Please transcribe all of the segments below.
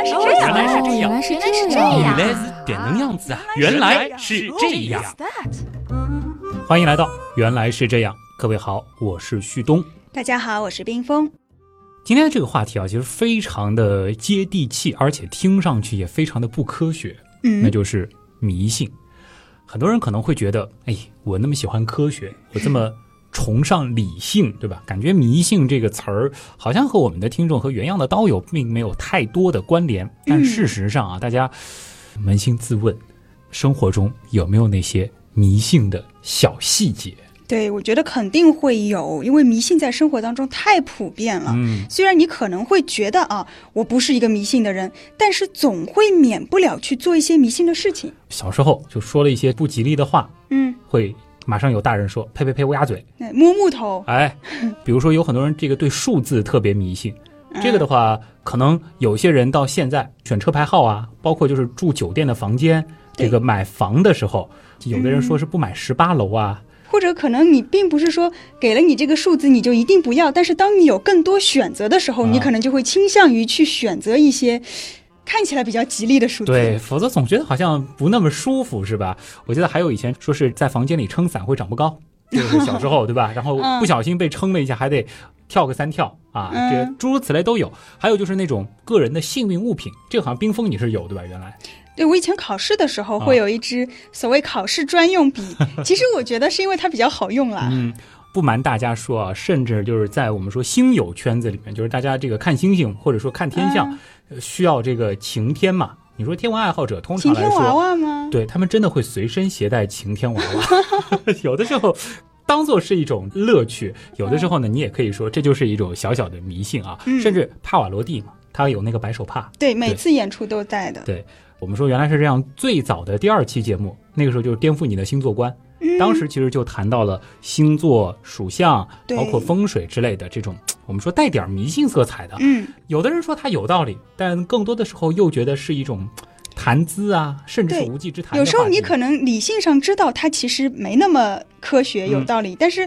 来是这样，原来是这样原来是原来是这样，原来是这样子啊！原来是这样。欢迎来到《原来是这样》，各位好，我是旭东。大家好，我是冰峰。今天的这个话题啊，其实非常的接地气，而且听上去也非常的不科学，嗯，那就是迷信。很多人可能会觉得，哎，我那么喜欢科学，我这么崇尚理性，对吧？感觉迷信这个词儿好像和我们的听众和原样的刀友并没有太多的关联。但事实上啊，大家扪心自问，生活中有没有那些迷信的小细节？对，我觉得肯定会有，因为迷信在生活当中太普遍了。嗯，虽然你可能会觉得啊，我不是一个迷信的人，但是总会免不了去做一些迷信的事情。小时候就说了一些不吉利的话，嗯，会马上有大人说：“呸呸呸，乌鸦嘴。哎摸木头”，哎，比如说有很多人这个对数字特别迷信，这个的话，可能有些人到现在选车牌号啊，包括就是住酒店的房间，这个买房的时候，有的人说是不买十八楼啊，或者可能你并不是说给了你这个数字你就一定不要，但是当你有更多选择的时候，啊。你可能就会倾向于去选择一些看起来比较吉利的数字。对，否则总觉得好像不那么舒服，是吧？我记得还有以前说是在房间里撑伞会长不高，就是小时候对吧？然后嗯不小心被撑了一下，还得跳个三跳啊，嗯这诸如此类都有。还有就是那种个人的幸运物品，这个好像冰封你是有对吧？原来对我以前考试的时候啊会有一支所谓考试专用笔，其实我觉得是因为它比较好用啦。嗯，不瞒大家说啊，甚至就是在我们说星友圈子里面，就是大家这个看星星或者说看天象，呃需要这个晴天嘛。你说天文爱好者通常来说，晴天娃娃吗？对他们真的会随身携带晴天娃娃，有的时候当做是一种乐趣，有的时候呢，你也可以说这就是一种小小的迷信啊。嗯甚至帕瓦罗蒂嘛，他有那个白手帕。对，每次演出都带的。对我们说原来是这样，最早的第二期节目，那个时候就是颠覆你的星座观。嗯。当时其实就谈到了星座、属相，包括风水之类的这种，我们说带点迷信色彩的。嗯，有的人说它有道理，但更多的时候又觉得是一种 谈资啊，甚至是无稽之谈有时候你可能理性上知道它其实没那么科学有嗯道理，但是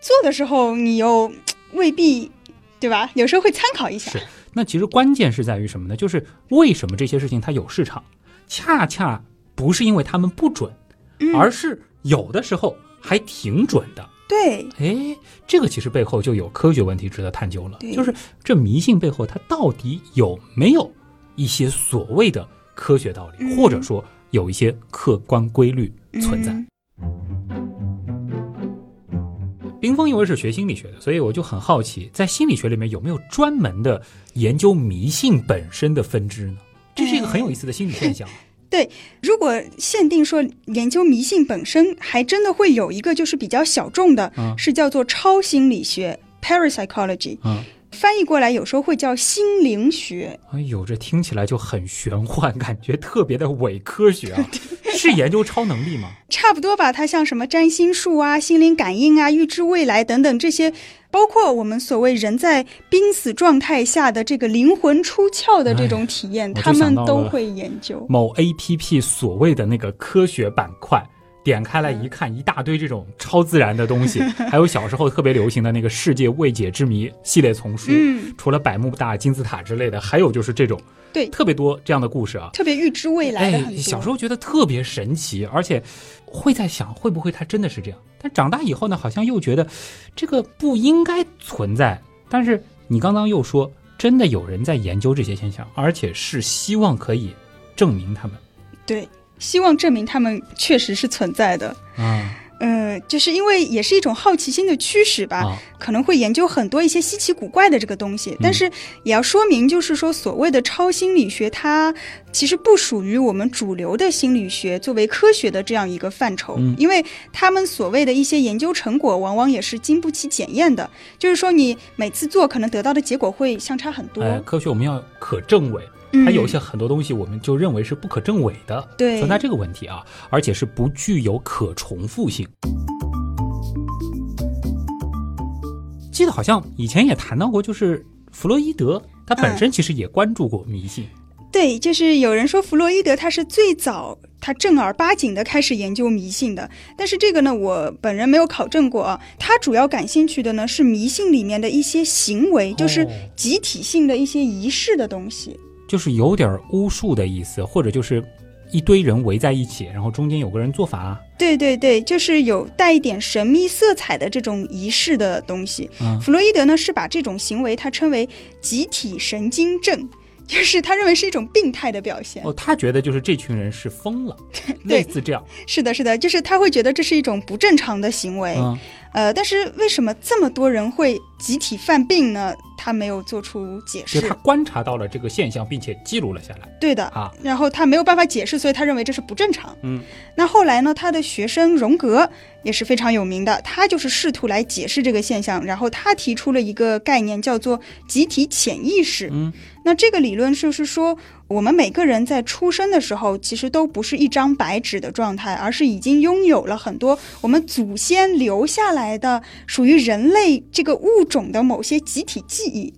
做的时候你又 未必，对吧？有时候会参考一下。是。那其实关键是在于什么呢？就是为什么这些事情它有市场，恰恰不是因为他们不准，嗯。而是有的时候还挺准的。对，哎，这个其实背后就有科学问题值得探究了，就是这迷信背后它到底有没有一些所谓的科学道理，嗯或者说有一些客观规律存在。嗯冰峰因为是学心理学的，所以我就很好奇，在心理学里面有没有专门的研究迷信本身的分支呢？这是一个很有意思的心理现象。如果限定说研究迷信本身，还真的会有一个就是比较小众的，嗯是叫做超心理学 （parapsychology）。嗯，翻译过来有时候会叫心灵学。哎呦，这听起来就很玄幻，感觉特别的伪科学啊！是研究超能力吗？差不多吧，它像什么占星术啊、心灵感应啊、预知未来等等这些，包括我们所谓人在濒死状态下的这个灵魂出窍的这种体验，他们都会研究。某 A P P 所谓的那个科学板块，点开来一看，一大堆这种超自然的东西，还有小时候特别流行的那个世界未解之谜系列丛书，嗯，除了百慕大金字塔之类的，还有就是这种对特别多这样的故事啊。特别预知未来的哎，小时候觉得特别神奇，而且会在想会不会它真的是这样。但长大以后呢，好像又觉得这个不应该存在。但是你刚刚又说，真的有人在研究这些现象，而且是希望可以证明他们对，希望证明他们确实是存在的。嗯呃，就是因为也是一种好奇心的驱使吧，啊，可能会研究很多一些稀奇古怪的这个东西，但是也要说明，就是说所谓的超心理学，它其实不属于我们主流的心理学作为科学的这样一个范畴，嗯。因为他们所谓的一些研究成果，往往也是经不起检验的，就是说你每次做可能得到的结果会相差很多。哎，科学我们要可证伪，嗯还有一些很多东西我们就认为是不可证伪的，对存在这个问题啊，而且是不具有可重复性。记得好像以前也谈到过，就是弗洛伊德他本身其实也关注过迷信，对，就是有人说弗洛伊德他是最早他正儿八经的开始研究迷信的，但是这个呢，我本人没有考证过啊。他主要感兴趣的呢是迷信里面的一些行为，就是哦集体性的一些仪式的东西。就是有点巫术的意思，或者就是一堆人围在一起，然后中间有个人做法。对对对，就是有带一点神秘色彩的这种仪式的东西。嗯弗洛伊德呢是把这种行为他称为集体神经症，就是他认为是一种病态的表现。哦，他觉得就是这群人是疯了，类似这样。是的，是的，就是他会觉得这是一种不正常的行为。嗯，呃，但是为什么这么多人会集体犯病呢？他没有做出解释就他。观察到了这个现象，并且记录了下来对的，啊。然后他没有办法解释，所以他认为这是不正常。嗯，那后来呢，他的学生荣格也是非常有名的，他就是试图来解释这个现象，然后他提出了一个概念，叫做集体潜意识。嗯，那这个理论就是说，我们每个人在出生的时候，其实都不是一张白纸的状态，而是已经拥有了很多我们祖先留下来的属于人类这个物种的某些集体记忆。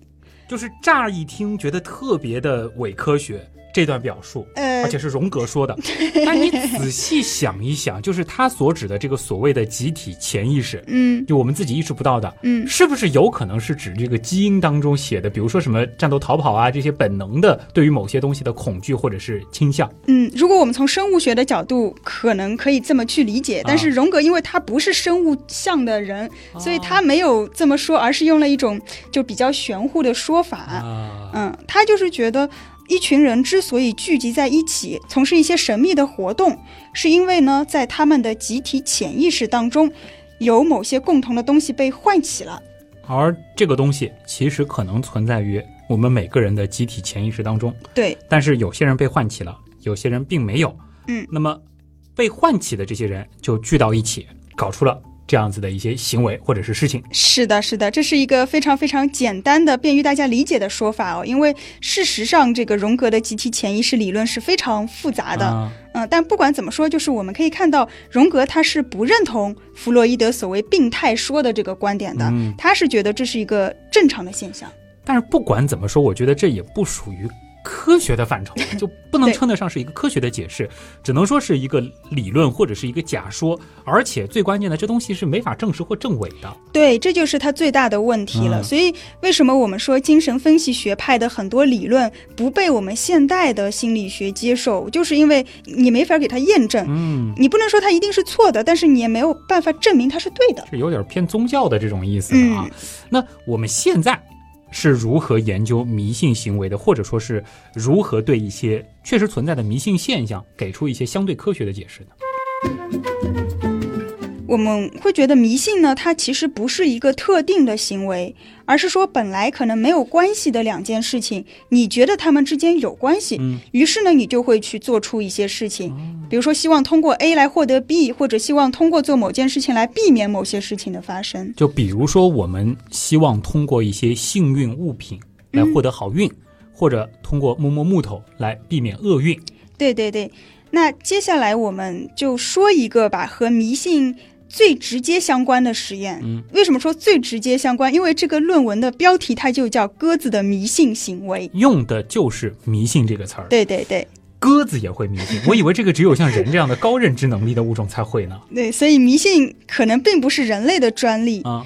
就是乍一听觉得特别的伪科学这段表述，呃而，且是荣格说的。那你仔细想一想，就是他所指的这个所谓的集体潜意识，嗯就我们自己意识不到的，嗯，是不是有可能是指这个基因当中写的，比如说什么战斗、逃跑啊这些本能的对于某些东西的恐惧或者是倾向？嗯，如果我们从生物学的角度，可能可以这么去理解，但是荣格因为他不是生物像的人，所以他没有这么说，而是用了一种就比较玄乎的说法。啊，嗯，他就是觉得一群人之所以聚集在一起，从事一些神秘的活动，是因为呢，在他们的集体潜意识当中，有某些共同的东西被唤起了。而这个东西其实可能存在于我们每个人的集体潜意识当中，对，但是有些人被唤起了，有些人并没有。嗯那么被唤起的这些人就聚到一起，搞出了这样子的一些行为或者是事情。是的，是的，这是一个非常非常简单的、便于大家理解的说法哦。因为事实上，这个荣格的集体潜意识理论是非常复杂的。啊嗯，但不管怎么说，就是我们可以看到，荣格他是不认同弗洛伊德所谓病态说的这个观点的，嗯他是觉得这是一个正常的现象。但是不管怎么说，我觉得这也不属于科学的范畴，就不能称得上是一个科学的解释，只能说是一个理论或者是一个假说。而且最关键的，这东西是没法证实或证伪的。对，这就是它最大的问题了。嗯所以，为什么我们说精神分析学派的很多理论不被我们现代的心理学接受，就是因为你没法给它验证。嗯，你不能说它一定是错的，但是你也没有办法证明它是对的。是有点偏宗教的这种意思了啊。那我们现在是如何研究迷信行为的，或者说是如何对一些确实存在的迷信现象给出一些相对科学的解释呢？我们会觉得迷信呢，它其实不是一个特定的行为，而是说本来可能没有关系的两件事情，你觉得他们之间有关系，嗯。于是呢，你就会去做出一些事情，比如说希望通过 A 来获得 B，或者希望通过做某件事情来避免某些事情的发生。就比如说，我们希望通过一些幸运物品来获得好运，或者通过摸摸木头来避免厄运。对对对，那接下来我们就说一个吧，和迷信最直接相关的实验。嗯，为什么说最直接相关？因为这个论文的标题它就叫“鸽子的迷信行为用的就是“迷信”这个词”。儿。对对对鸽子也会迷信，我以为这个只有像人这样的高认知能力的物种才会呢。对，所以迷信可能并不是人类的专利。啊，嗯，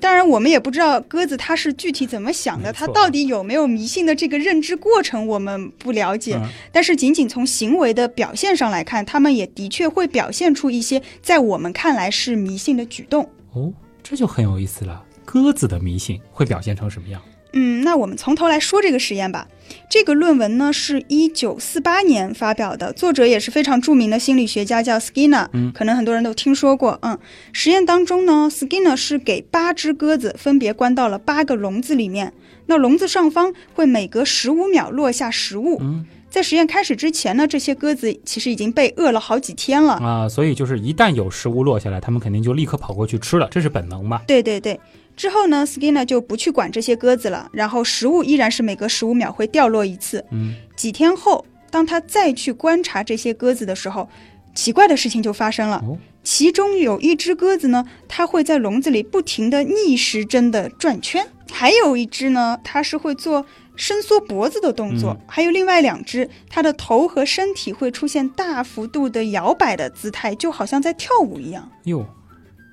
当然我们也不知道鸽子它是具体怎么想的，它到底有没有迷信的这个认知过程，我们不了解。嗯但是仅仅从行为的表现上来看，他们也的确会表现出一些在我们看来是迷信的举动。哦，这就很有意思了。鸽子的迷信会表现成什么样？嗯，那我们从头来说这个实验吧。这个论文呢是一九四八年发表的，作者也是非常著名的心理学家，叫 Skinner，嗯可能很多人都听说过。嗯，实验当中呢，Skinner 是给八只鸽子分别关到了八个笼子里面，那笼子上方会每隔十五秒落下食物。嗯在实验开始之前呢，这些鸽子其实已经被饿了好几天了。啊，所以就是一旦有食物落下来，它们肯定就立刻跑过去吃了，这是本能嘛？对对对。之后呢，Skinner 就不去管这些鸽子了，然后食物依然是每隔十五秒会掉落一次。嗯，几天后，当他再去观察这些鸽子的时候，奇怪的事情就发生了。哦其中有一只鸽子呢，它会在笼子里不停地逆时针的转圈；还有一只呢，它是会做伸缩脖子的动作；嗯还有另外两只，它的头和身体会出现大幅度的摇摆的姿态，就好像在跳舞一样。哟，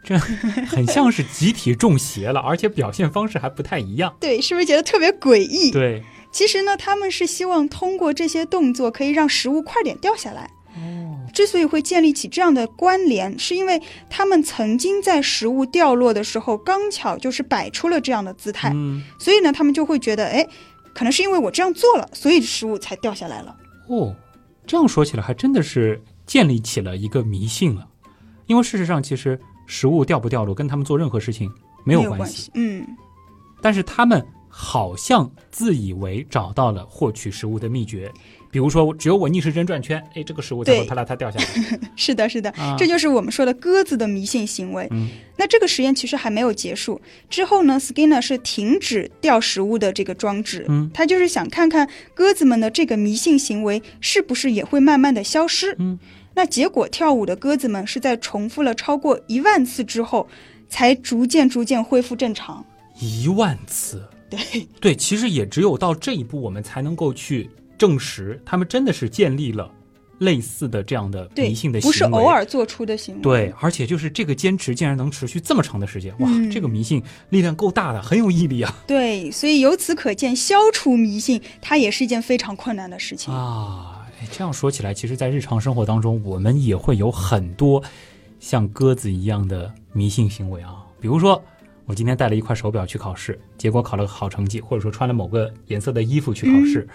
这很像是集体中邪了，而且表现方式还不太一样。对，是不是觉得特别诡异？对，其实呢，他们是希望通过这些动作可以让食物快点掉下来。哦，之所以会建立起这样的关联，是因为他们曾经在食物掉落的时候，刚巧就是摆出了这样的姿态，嗯，所以呢，他们就会觉得，哎，可能是因为我这样做了，所以食物才掉下来了。哦，这样说起来还真的是建立起了一个迷信了，因为事实上其实食物掉不掉落跟他们做任何事情没有关系，关嗯，但是他们好像自以为找到了获取食物的秘诀，比如说只有我逆时针转圈，哎，这个食物才会对啪啦它掉下来。是的，是的，啊这就是我们说的鸽子的迷信行为。嗯那这个实验其实还没有结束，之后呢，Skinner 是停止掉食物的这个装置，嗯他就是想看看鸽子们的这个迷信行为是不是也会慢慢的消失。嗯，那结果跳舞的鸽子们是在重复了超过一万次之后，才逐渐逐渐恢复正常。一万次，对对，其实也只有到这一步，我们才能够去证实他们真的是建立了类似的这样的迷信的，行为，不是偶尔做出的行为。对，而且就是这个坚持竟然能持续这么长的时间，哇，嗯这个迷信力量够大的，很有毅力啊！对，所以由此可见，消除迷信它也是一件非常困难的事情。啊，哎，这样说起来，其实，在日常生活当中，我们也会有很多像鸽子一样的迷信行为啊。比如说，我今天带了一块手表去考试，结果考了个好成绩，或者说穿了某个颜色的衣服去考试，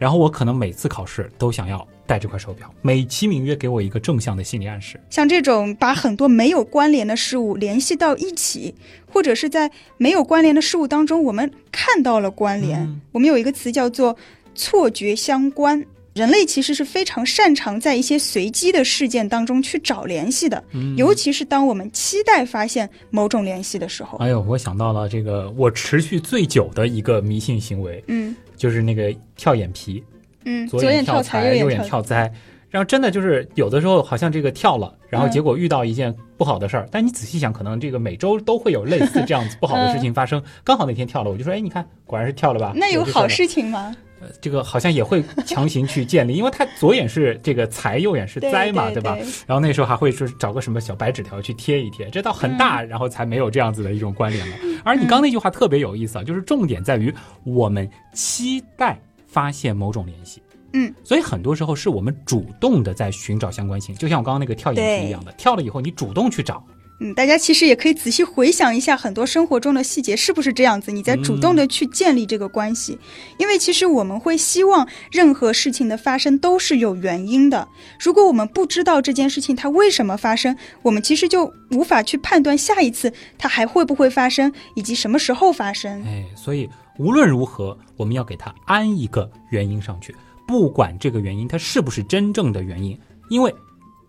然后我可能每次考试都想要戴这块手表，美其名曰给我一个正向的心理暗示。像这种把很多没有关联的事物联系到一起，或者是在没有关联的事物当中，我们看到了关联。嗯我们有一个词叫做错觉相关。人类其实是非常擅长在一些随机的事件当中去找联系的，嗯尤其是当我们期待发现某种联系的时候。哎呦，我想到了这个我持续最久的一个迷信行为，嗯就是那个跳眼皮。嗯，左眼跳财，右眼眼跳灾，然后真的就是有的时候好像这个跳了，然后嗯结果遇到一件不好的事儿，但你仔细想，可能这个每周都会有类似这样子不好的事情发生。刚好那天跳了，我就说，哎，你看，果然是跳了吧？那有好事情吗？呃这个好像也会强行去建立，因为他左眼是这个财，右眼是灾嘛，对吧？？然后那时候还会说找个什么小白纸条去贴一贴，这到很嗯大，然后才没有这样子的一种关联了。而你刚那句话特别有意思啊，就是重点在于我们期待发现某种联系。嗯，所以很多时候是我们主动的在寻找相关性，就像我刚刚那个跳眼皮一样的，跳了以后你主动去找，嗯，大家其实也可以仔细回想一下很多生活中的细节，是不是这样子？你在主动的去建立这个关系，因为其实我们会希望任何事情的发生都是有原因的。如果我们不知道这件事情它为什么发生，我们其实就无法去判断下一次它还会不会发生，以及什么时候发生。哎，所以无论如何，我们要给它安一个原因上去，不管这个原因它是不是真正的原因，因为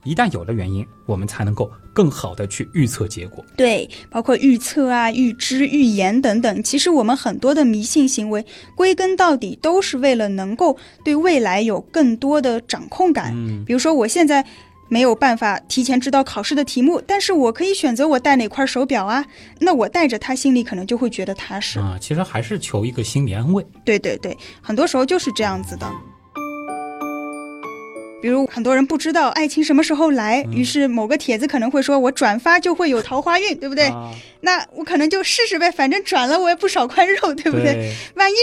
一旦有了原因，我们才能够更好的去预测结果。对，包括预测啊、预知、预言等等。其实我们很多的迷信行为，归根到底都是为了能够对未来有更多的掌控感。嗯，比如说，我现在没有办法提前知道考试的题目，但是我可以选择我戴哪块手表啊，那我戴着它，心里可能就会觉得踏实。啊，其实还是求一个心理安慰。对对对，很多时候就是这样子的。比如很多人不知道爱情什么时候来，于是某个帖子可能会说我转发就会有桃花运，对不对？啊、那我可能就试试呗，反正转了我也不少块肉，对不对？对万一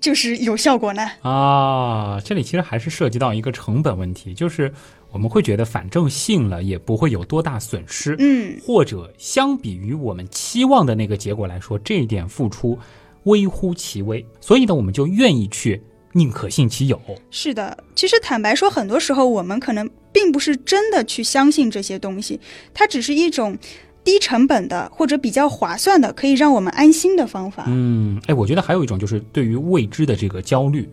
就是有效果呢？啊，这里其实还是涉及到一个成本问题，就是我们会觉得反正信了也不会有多大损失，嗯，或者相比于我们期望的那个结果来说，这一点付出微乎其微，所以呢，我们就愿意去宁可信其有。是的。其实坦白说，很多时候我们可能并不是真的去相信这些东西，它只是一种低成本的或者比较划算的，可以让我们安心的方法。嗯，哎，我觉得还有一种就是对于未知的这个焦虑，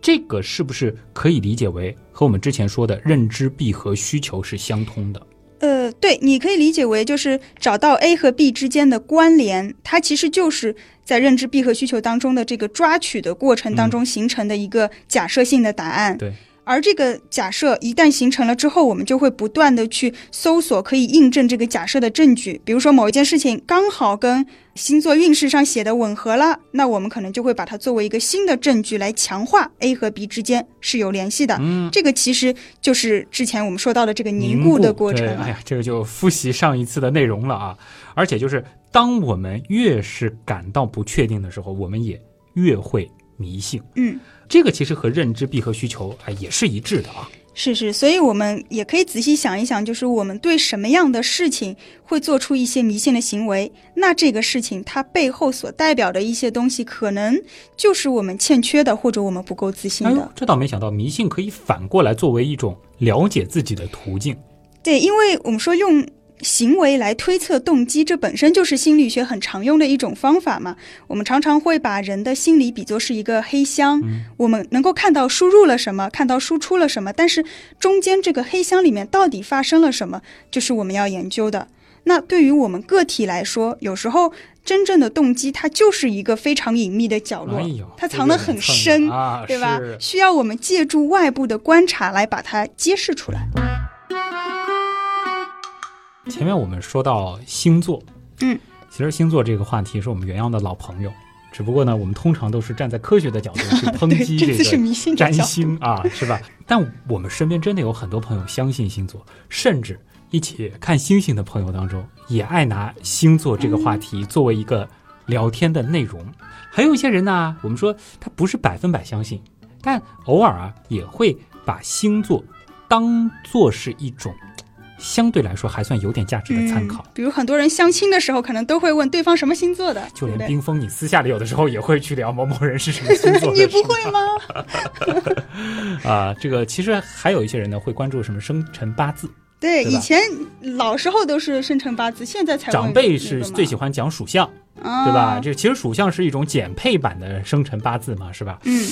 这个是不是可以理解为和我们之前说的认知闭合需求是相通的？呃，对，你可以理解为就是找到 A 和 B 之间的关联，它其实就是在认知闭合需求当中的这个抓取的过程当中形成的一个假设性的答案。对。而这个假设一旦形成了之后，我们就会不断的去搜索可以印证这个假设的证据。比如说某一件事情刚好跟星座运势上写的吻合了，那我们可能就会把它作为一个新的证据来强化 A 和 B 之间是有联系的。嗯，这个其实就是之前我们说到的这个凝固的过程对。哎呀，这个就复习上一次的内容了啊！而且就是当我们越是感到不确定的时候，我们也越会迷信。嗯，这个其实和认知闭合需求啊也是一致的啊。是是，所以我们也可以仔细想一想，就是我们对什么样的事情会做出一些迷信的行为，那这个事情它背后所代表的一些东西，可能就是我们欠缺的，或者我们不够自信的。哎呦，这倒没想到，迷信可以反过来作为一种了解自己的途径。对，因为我们说用。行为来推测动机，这本身就是心理学很常用的一种方法嘛。我们常常会把人的心理比作是一个黑箱，我们能够看到输入了什么，看到输出了什么，但是中间这个黑箱里面到底发生了什么，就是我们要研究的。那对于我们个体来说，有时候真正的动机它就是一个非常隐秘的角落，它藏得很深，对吧？需要我们借助外部的观察来把它揭示出来。前面我们说到星座，嗯，其实星座这个话题是我们原样的老朋友，只不过呢，我们通常都是站在科学的角度去 抨击这个占星啊，是吧？但我们身边真的有很多朋友相信星座，甚至一起看星星的朋友当中，也爱拿星座这个话题作为一个聊天的内容。还有一些人呢，我们说他不是百分百相信，但偶尔啊，也会把星座当做是一种。相对来说还算有点价值的参考，比如很多人相亲的时候，可能都会问对方什么星座的。就连冰封，你私下里有的时候也会去聊某某人是什么 星座的。你不会吗？啊，这个其实还有一些人呢，会关注什么生辰八字。对，以前老时候都是生辰八字，现在才长辈是最喜欢讲属相，对吧？这其实属相是一种减配版的生辰八字嘛，是吧？嗯，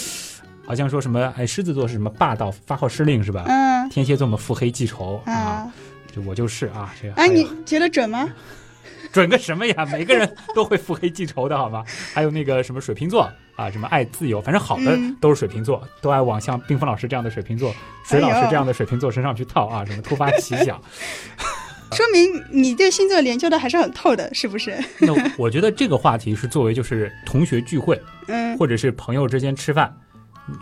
好像说什么哎，狮子座是什么霸道发号施令是吧？嗯，天蝎座嘛腹黑记仇啊。就我就是啊，这个哎，你觉得准吗？准个什么呀？每个人都会腹黑记仇的好吗？还有那个什么水瓶座啊，什么爱自由，反正好的都是水瓶座，都爱往像冰峰老师这样的水瓶座、水老师这样的水瓶座身上去套啊，什么突发奇想，说明你对星座研究的还是很透的，是不是？那我觉得这个话题是作为就是同学聚会，嗯，或者是朋友之间吃饭。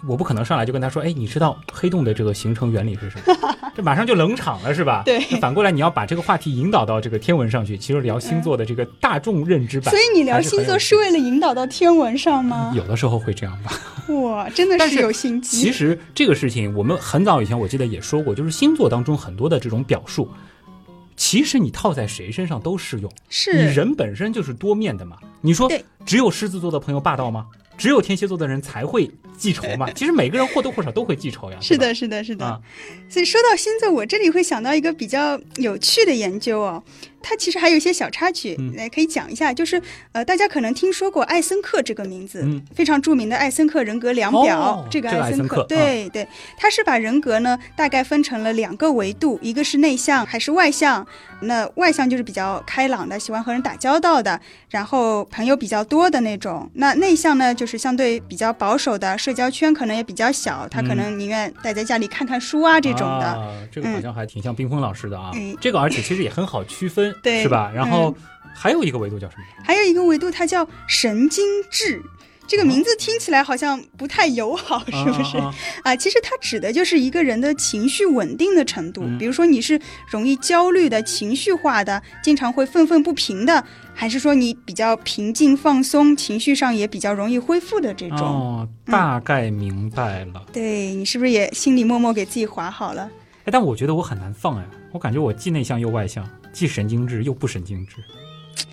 我不可能上来就跟他说，哎，你知道黑洞的这个形成原理是什么？这马上就冷场了，是吧？对。那反过来，你要把这个话题引导到这个天文上去，其实聊星座的这个大众认知版。所以你聊星座是为了引导到天文上吗？有的时候会这样吧。哇，真的是有心机。其实这个事情，我们很早以前我记得也说过，就是星座当中很多的这种表述，其实你套在谁身上都适用。是。你人本身就是多面的嘛。你说只有狮子座的朋友霸道吗？只有天蝎座的人才会记仇嘛？其实每个人或多或少都会记仇呀。是的，是的，是的。所以说到星座，我这里会想到一个比较有趣的研究哦。它其实还有一些小插曲，来可以讲一下。就是呃，大家可能听说过艾森克这个名字，非常著名的艾森克人格量表。这个艾森克，对对，他是把人格呢大概分成了两个维度，一个是内向，还是外向。那外向就是比较开朗的，喜欢和人打交道的，然后朋友比较多的那种。那内向呢，就是相对比较保守的，社交圈可能也比较小，他可能宁愿待在家里看看书啊这种的。这个好像还挺像冰峰老师的啊。这个而且其实也很好区分，对，是吧？然后还有一个维度叫什么？还有一个维度它叫神经质。这个名字听起来好像不太友好，是不是？啊，其实它指的就是一个人的情绪稳定的程度。比如说，你是容易焦虑的、情绪化的，经常会愤愤不平的，还是说你比较平静放松，情绪上也比较容易恢复的这种？哦，大概明白了。对你是不是也心里默默给自己划好了？哎，但我觉得我很难放哎，我感觉我既内向又外向，既神经质又不神经质，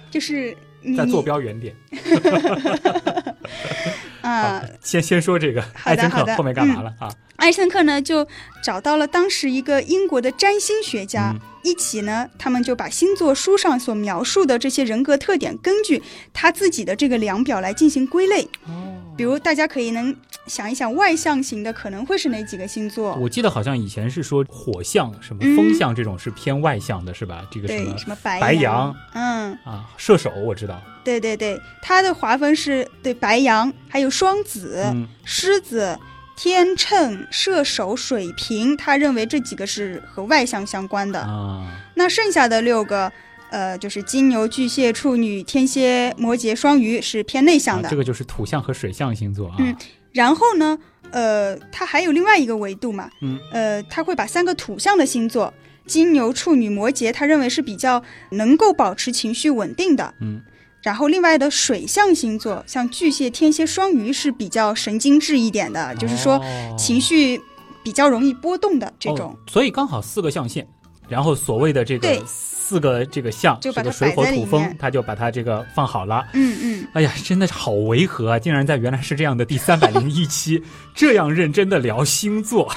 就是在坐标原点。啊，先先说这个艾森克，后面干嘛了啊？艾森克呢，就找到了当时一个英国的占星学家，一起呢，他们就把星座书上所描述的这些人格特点，根据他自己的这个量表来进行归类。哦，比如大家可以能想一想，外向型的可能会是哪几个星座？我记得好像以前是说火象、什么风象这种是偏外向的，是吧？这个什么什么白羊，嗯啊，射手我知道。对对对，它的划分是对白羊，还有双子、狮子、天秤、射手、水瓶，他认为这几个是和外向相关的。啊，那剩下的六个，呃，就是金牛、巨蟹、处女、天蝎、摩羯、双鱼是偏内向的。这个就是土象和水象星座啊。嗯，然后呢，呃，它还有另外一个维度嘛。嗯，呃，他会把三个土象的星座，金牛、处女、摩羯，他认为是比较能够保持情绪稳定的。嗯。然后另外的水象星座，像巨蟹、天蝎、双鱼是比较神经质一点的，就是说哦情绪比较容易波动的这种。哦所以刚好四个象限，然后所谓的这个对四个这个象，就个水火土风，他就把它这个放好了。嗯嗯，哎呀，真的是好违和啊！竟然在原来是这样的第三百零一 期这样认真的聊星座，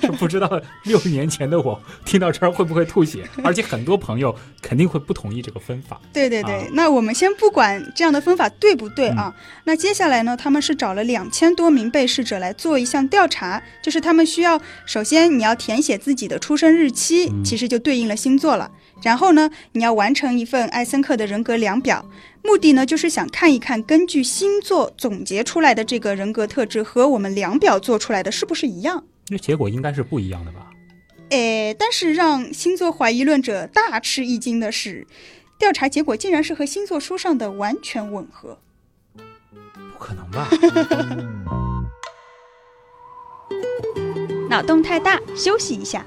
是不知道六年前的我听到这儿会不会吐血，而且很多朋友肯定会不同意这个分法。对对对。啊那我们先不管这样的分法对不对啊，那接下来呢，他们是找了两千多名被试者来做一项调查，就是他们需要首先你要填写自己的出生日期，嗯其实就对应了星座了。然后呢，你要完成一份艾森克的人格量表，目的呢就是想看一看根据星座总结出来的这个人格特质和我们量表做出来的是不是一样。那结果应该是不一样的吧？诶，但是让星座怀疑论者大吃一惊的是，调查结果竟然是和星座书上的完全吻合。不可能吧？脑洞太大，休息一下。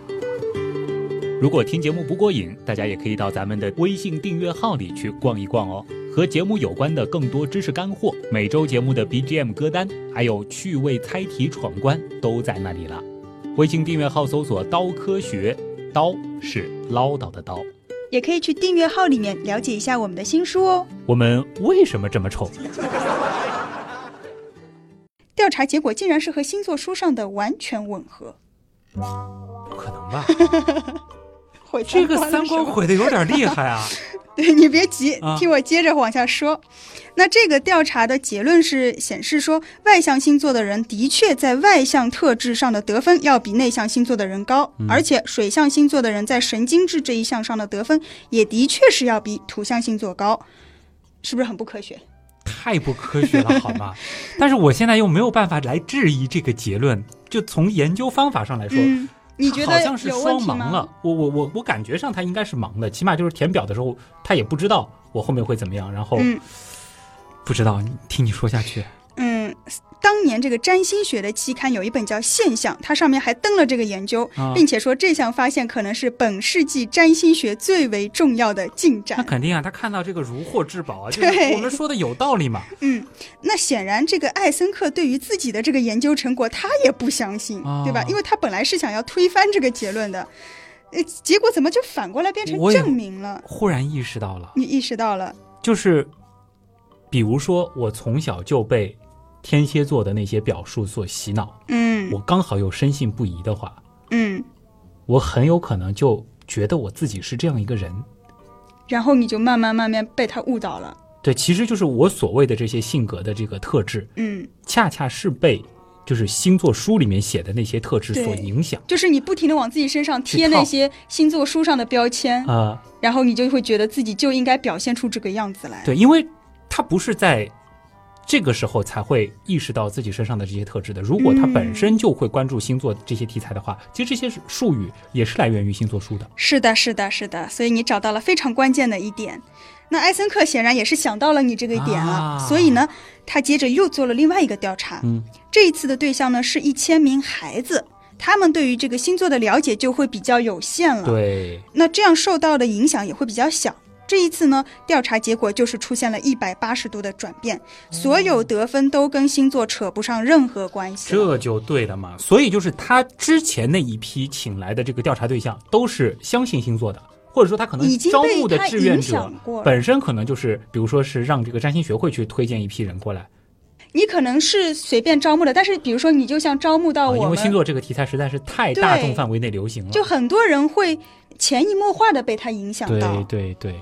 如果听节目不过瘾，大家也可以到咱们的微信订阅号里去逛一逛哦。和节目有关的更多知识干货，每周节目的 BGM 歌单，还有趣味猜题闯关都在那里了。微信订阅号搜索“刀科学”，刀是唠叨的刀。也可以去订阅号里面了解一下我们的新书哦。我们为什么这么丑？调查结果竟然是和星座书上的完全吻合。不可能吧？毁这个三观毁的有点厉害啊！对你别急啊，听我接着往下说。那这个调查的结论是显示说，外向星座的人的确在外向特质上的得分要比内向星座的人高，嗯而且水象星座的人在神经质这一项上的得分也的确是要比土象星座高，是不是很不科学？太不科学了，好吗？但是我现在又没有办法来质疑这个结论。就从研究方法上来说，嗯，你觉得好像是？双盲了。我我我我感觉上他应该是盲的，起码就是填表的时候他也不知道我后面会怎么样，然后嗯不知道。听你说下去，嗯，当年这个占星学的期刊有一本叫《现象》，它上面还登了这个研究，啊并且说这项发现可能是本世纪占星学最为重要的进展那。肯定啊，他看到这个如获至宝啊，就是对我们说的有道理嘛。嗯，那显然这个艾森克对于自己的这个研究成果他也不相信，哦对吧？因为他本来是想要推翻这个结论的，呃，结果怎么就反过来变成证明了？忽然意识到了，你意识到了，就是比如说我从小就被天蝎座的那些表述所洗脑，嗯。我刚好又深信不疑的话，嗯，我很有可能就觉得我自己是这样一个人。然后你就慢慢慢慢被他误导了，对，其实就是我所谓的这些性格的这个特质，嗯，恰恰是被就是星座书里面写的那些特质所影响。就是你不停的往自己身上贴那些星座书上的标签，啊、然后你就会觉得自己就应该表现出这个样子来。对，因为他不是在这个时候才会意识到自己身上的这些特质的。如果他嗯本身就会关注星座这些题材的话，其实这些术语也是来源于星座书的。是的，是的，是的，所以你找到了非常关键的一点。那艾森克显然也是想到了你这个点了，啊所以呢，他接着又做了另外一个调查。嗯，这一次的对象呢是一千名孩子，他们对于这个星座的了解就会比较有限了。，对，那这样受到的影响也会比较小。这一次呢，调查结果就是出现了一百八十度的转变，所有得分都跟星座扯不上任何关系了。这就对了嘛。所以就是他之前那一批请来的这个调查对象都是相信星座的。或者说他可能已经被招募的志愿者本身可能就是，比如说是让这个占星学会去推荐一批人过来，你可能是随便招募的，但是比如说你就像招募到啊，我们，因为星座这个题材实在是太大众范围内流行了。就很多人会潜移默化的被他影响到。对对对，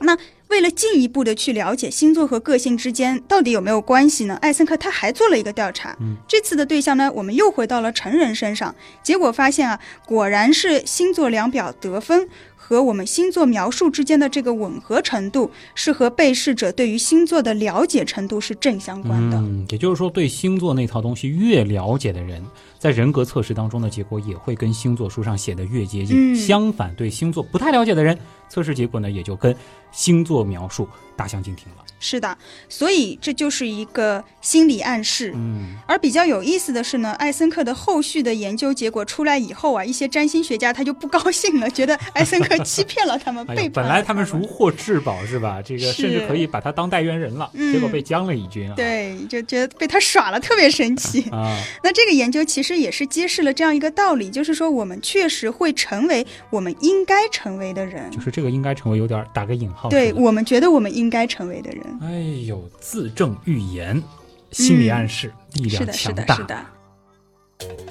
那为了进一步的去了解星座和个性之间到底有没有关系呢？艾森克他还做了一个调查。嗯，这次的对象呢，我们又回到了成人身上，结果发现啊，果然是星座量表得分和我们星座描述之间的这个吻合程度，是和被试者对于星座的了解程度是正相关的。嗯，也就是说，对星座那套东西越了解的人，在人格测试当中的结果也会跟星座书上写的越接近。嗯相反，对星座不太了解的人，测试结果呢也就跟星座描述大相径庭了。是的，所以这就是一个心理暗示。嗯，而比较有意思的是呢，艾森克的后续的研究结果出来以后啊，一些占星学家他就不高兴了，觉得艾森克欺骗了他们，哎呀，背叛了本来他们如获至宝是吧？这个甚至可以把他当代言人了，嗯结果被将了一军啊。对，就觉得被他耍了，特别神奇。啊，那这个研究其实也是揭示了这样一个道理，就是说我们确实会成为我们应该成为的人，就是这个应该成为有点打个引号。对我们觉得我们应该成为的人。哎呦，自证预言，心理暗示，力量是的，是的，强大。是的。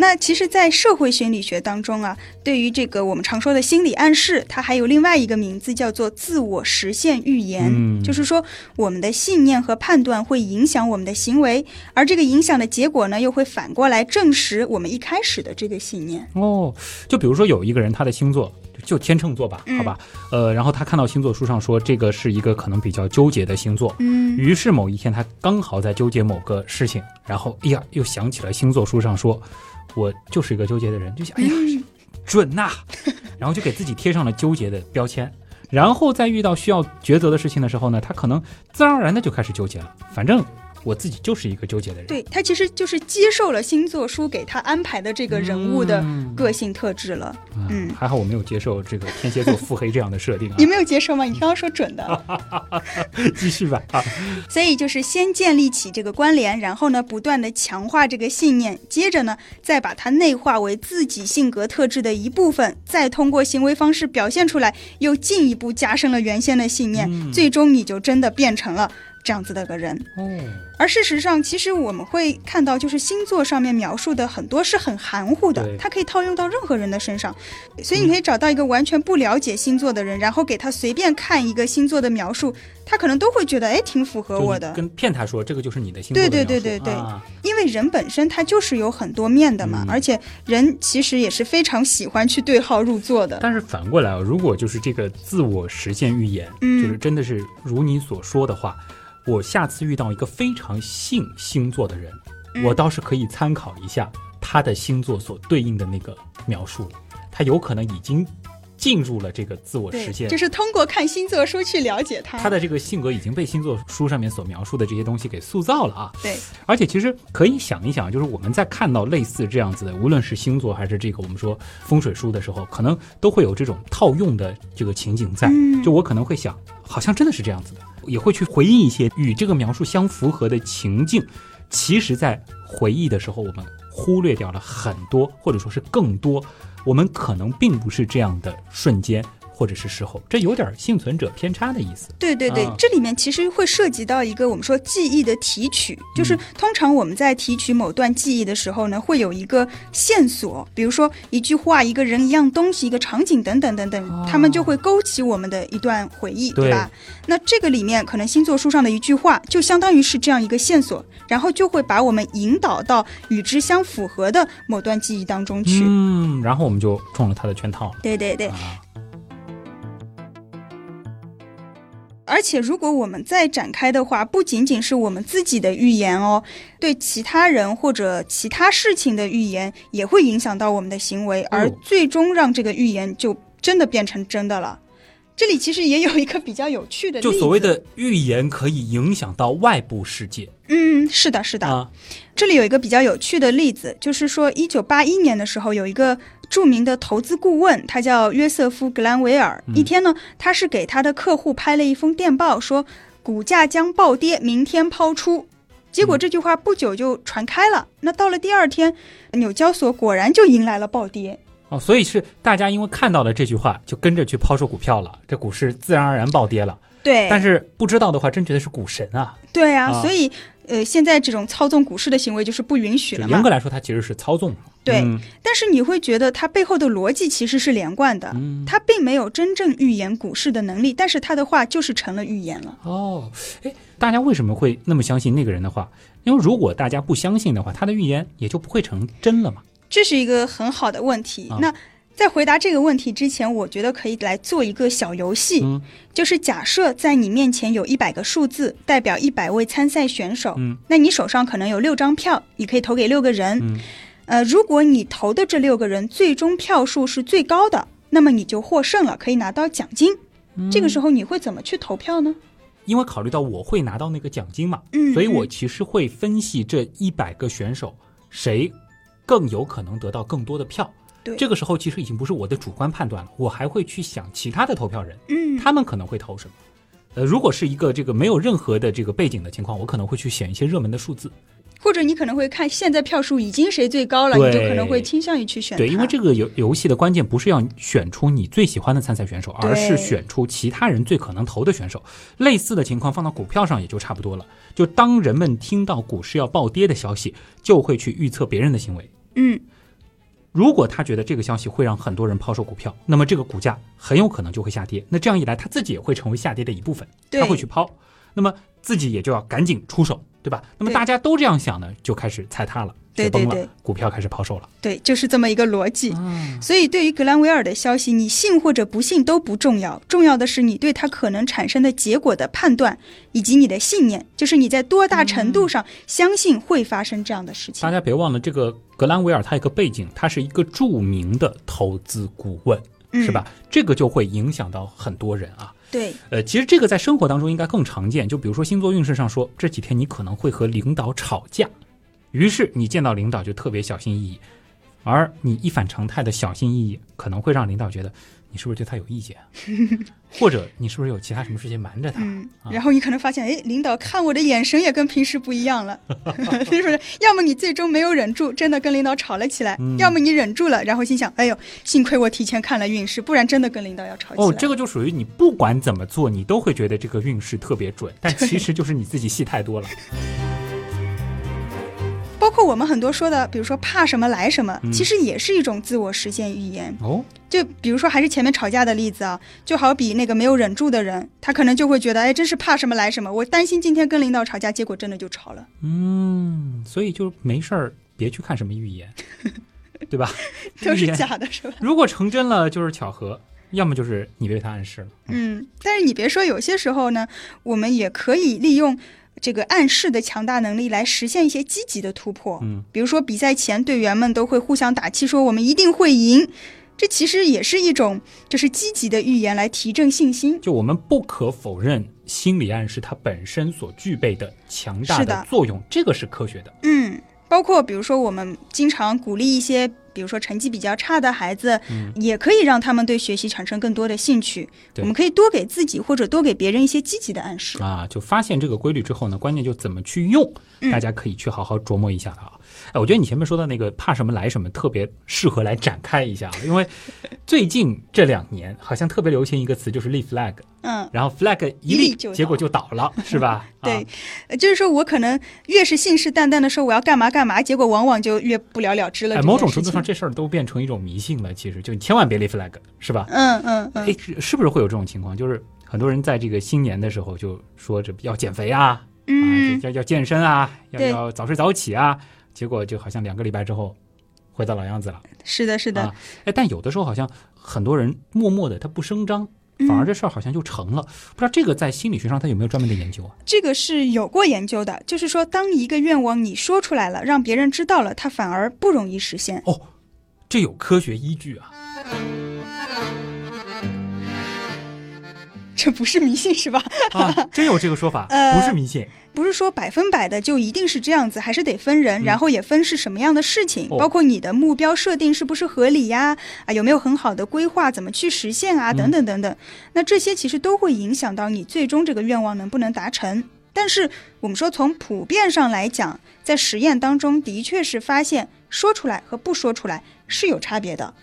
那其实，在社会心理学当中啊，对于这个我们常说的心理暗示，它还有另外一个名字，叫做自我实现预言。嗯就是说，我们的信念和判断会影响我们的行为，而这个影响的结果呢，又会反过来证实我们一开始的这个信念。哦，就比如说有一个人他的星座就天秤座吧，嗯好吧，呃，然后他看到星座书上说这个是一个可能比较纠结的星座，嗯于是某一天他刚好在纠结某个事情，然后哎呀又想起了星座书上说，我就是一个纠结的人，就想哎呀嗯准呐、然后就给自己贴上了纠结的标签。然后在遇到需要抉择的事情的时候呢，他可能自然而然的就开始纠结了。反正我自己就是一个纠结的人。对他其实就是接受了星座书给他安排的这个人物的嗯个性特质了。嗯还好我没有接受这个天蝎座腹黑这样的设定啊你。没有接受吗？你刚刚说准的。继续吧啊，所以就是先建立起这个关联，然后呢，不断的强化这个信念，接着呢，再把它内化为自己性格特质的一部分，再通过行为方式表现出来，又进一步加深了原先的信念，嗯最终你就真的变成了这样子的个人。哦，而事实上，其实我们会看到，就是星座上面描述的很多是很含糊的对，它可以套用到任何人的身上。所以你可以找到一个完全不了解星座的人，然后给他随便看一个星座的描述，他可能都会觉得，哎，挺符合我的。跟骗他说这个就是你的星座的对对对对对。啊。因为人本身他就是有很多面的嘛，嗯。而且人其实也是非常喜欢去对号入座的。但是反过来啊，如果就是这个自我实现预言，嗯。就是真的是如你所说的话，我下次遇到一个非常信星座的人，嗯。我倒是可以参考一下他的星座所对应的那个描述，他有可能已经进入了这个自我实，现。就是通过看星座书去了解他。他的这个性格已经被星座书上面所描述的这些东西给塑造了啊！对，而且其实可以想一想，就是我们在看到类似这样子的，无论是星座还是这个我们说风水书的时候，可能都会有这种套用的这个情景在。嗯就我可能会想，好像真的是这样子的，也会去回忆一些与这个描述相符合的情境。其实，在回忆的时候，我们忽略掉了很多，或者说是更多，我们可能并不是这样的瞬间或者是时候，这有点幸存者偏差的意思。对对对，啊这里面其实会涉及到一个我们说记忆的提取，就是嗯通常我们在提取某段记忆的时候呢，会有一个线索，比如说一句话、一个人、一样东西、一个场景等等等等，他们就会勾起我们的一段回忆，对对吧？那这个里面可能星座书上的一句话，就相当于是这样一个线索，然后就会把我们引导到与之相符合的某段记忆当中去。嗯，然后我们就中了他的圈套了对对对，啊。而且，如果我们再展开的话，不仅仅是我们自己的预言哦，对其他人或者其他事情的预言也会影响到我们的行为，而哦最终让这个预言就真的变成真的了。这里其实也有一个比较有趣的，就所谓的预言可以影响到外部世界。嗯，是的，是的，啊，这里有一个比较有趣的例子，就是说，一九八一年的时候，有一个著名的投资顾问，他叫约瑟夫·格兰维尔。一天呢，他是给他的客户拍了一封电报，说股价将暴跌，明天抛出。结果这句话不久就传开了。那到了第二天，纽交所果然就迎来了暴跌。哦，所以是大家因为看到了这句话，就跟着去抛售股票了，这股市自然而然暴跌了。对，但是不知道的话，真觉得是股神啊！对啊，啊所以呃，现在这种操纵股市的行为就是不允许了嘛严格。来说，它其实是操纵。对嗯但是你会觉得它背后的逻辑其实是连贯的。嗯，他并没有真正预言股市的能力，但是他的话就是成了预言了。哦，哎，大家为什么会那么相信那个人的话？因为如果大家不相信的话，他的预言也就不会成真了嘛。这是一个很好的问题。啊那在回答这个问题之前，我觉得可以来做一个小游戏，嗯就是假设在你面前有一百个数字，代表一百位参赛选手，嗯那你手上可能有六张票，你可以投给六个人。嗯呃，如果你投的这六个人最终票数是最高的，那么你就获胜了，可以拿到奖金。这个时候你会怎么去投票呢？因为考虑到我会拿到那个奖金嘛，嗯所以我其实会分析这一百个选手谁更有可能得到更多的票。对这个时候其实已经不是我的主观判断了，我还会去想其他的投票人，嗯他们可能会投什么。呃，如果是一个这个没有任何的这个背景的情况，我可能会去选一些热门的数字。或者你可能会看现在票数已经谁最高了，你就可能会倾向于去选对，因为这个游游戏的关键不是要选出你最喜欢的参赛选手，而是选出其他人最可能投的选手。类似的情况放到股票上也就差不多了。就当人们听到股市要暴跌的消息，就会去预测别人的行为。嗯如果他觉得这个消息会让很多人抛售股票，那么这个股价很有可能就会下跌。那这样一来，他自己也会成为下跌的一部分，他会去抛，那么自己也就要赶紧出手，对吧？那么大家都这样想呢，就开始踩踏了，对雪崩了，对对股票开始抛售了。对，就是这么一个逻辑。啊，所以，对于格兰维尔的消息，你信或者不信都不重要，重要的是你对它可能产生的结果的判断，以及你的信念，就是你在多大程度上相信会发生这样的事情大。家别忘了，这个格兰维尔他有个背景，他是一个著名的投资顾问，嗯是吧？这个就会影响到很多人啊。对，呃，其实这个在生活当中应该更常见，就比如说星座运势上说，这几天你可能会和领导吵架，于是你见到领导就特别小心翼翼，而你一反常态的小心翼翼，可能会让领导觉得你是不是对他有意见，或者你是不是有其他什么事情瞒着他？嗯，啊然后你可能发现，哎，领导看我的眼神也跟平时不一样了，是不是？要么你最终没有忍住，真的跟领导吵了起来；嗯要么你忍住了，然后心想，哎呦，幸亏我提前看了运势，不然真的跟领导要吵起来。哦，这个就属于你不管怎么做，你都会觉得这个运势特别准，但其实就是你自己戏太多了。包括我们很多说的，比如说怕什么来什么，嗯其实也是一种自我实现预言。哦，就比如说，还是前面吵架的例子啊，就好比那个没有忍住的人，他可能就会觉得，哎，真是怕什么来什么，我担心今天跟领导吵架，结果真的就吵了，嗯，所以就没事儿，别去看什么预言，对吧？都是假的，是吧？如果成真了，就是巧合；要么就是你被他暗示了。嗯，但是你别说，有些时候呢，我们也可以利用这个暗示的强大能力来实现一些积极的突破。嗯，比如说比赛前队员们都会互相打气，说我们一定会赢。这其实也是一种就是积极的预言来提振信心。就我们不可否认，心理暗示它本身所具备的强大的作用，这个是科学的。嗯，包括比如说我们经常鼓励一些，比如说成绩比较差的孩子，嗯也可以让他们对学习产生更多的兴趣。对我们可以多给自己或者多给别人一些积极的暗示。啊，就发现这个规律之后呢，关键就怎么去用，嗯大家可以去好好琢磨一下的啊。哎，我觉得你前面说的那个怕什么来什么，特别适合来展开一下，因为最近这两年好像特别流行一个词，就是立 flag，嗯，然后 flag 一立，结果就倒了，是吧？对就是说我可能越是信誓旦旦的说我要干嘛干嘛，结果往往就越不了了之了。哎，某种程度上，这事儿都变成一种迷信了。其实，就你千万别立 flag，是吧？嗯嗯嗯哎，是是不是会有这种情况？就是很多人在这个新年的时候就说这要减肥啊，啊，嗯，要要健身啊，要要早睡早起啊，结果就好像两个礼拜之后回到老样子了。是的，是的啊，哎，但有的时候好像很多人默默的他不声张，反而这事儿好像就成了。不知道这个在心理学上他有没有专门的研究啊？这个是有过研究的，就是说，当一个愿望你说出来了，让别人知道了，它反而不容易实现。哦，这有科学依据啊。这不是迷信是吧？啊，真有这个说法，呃不是迷信。不是说百分百的就一定是这样子，还是得分人，然后也分是什么样的事情，包括你的目标设定是不是合理呀，啊有没有很好的规划，怎么去实现啊，嗯等等等等。那这些其实都会影响到你最终这个愿望能不能达成。但是我们说从普遍上来讲，在实验当中的确是发现说出来和不说出来是有差别的。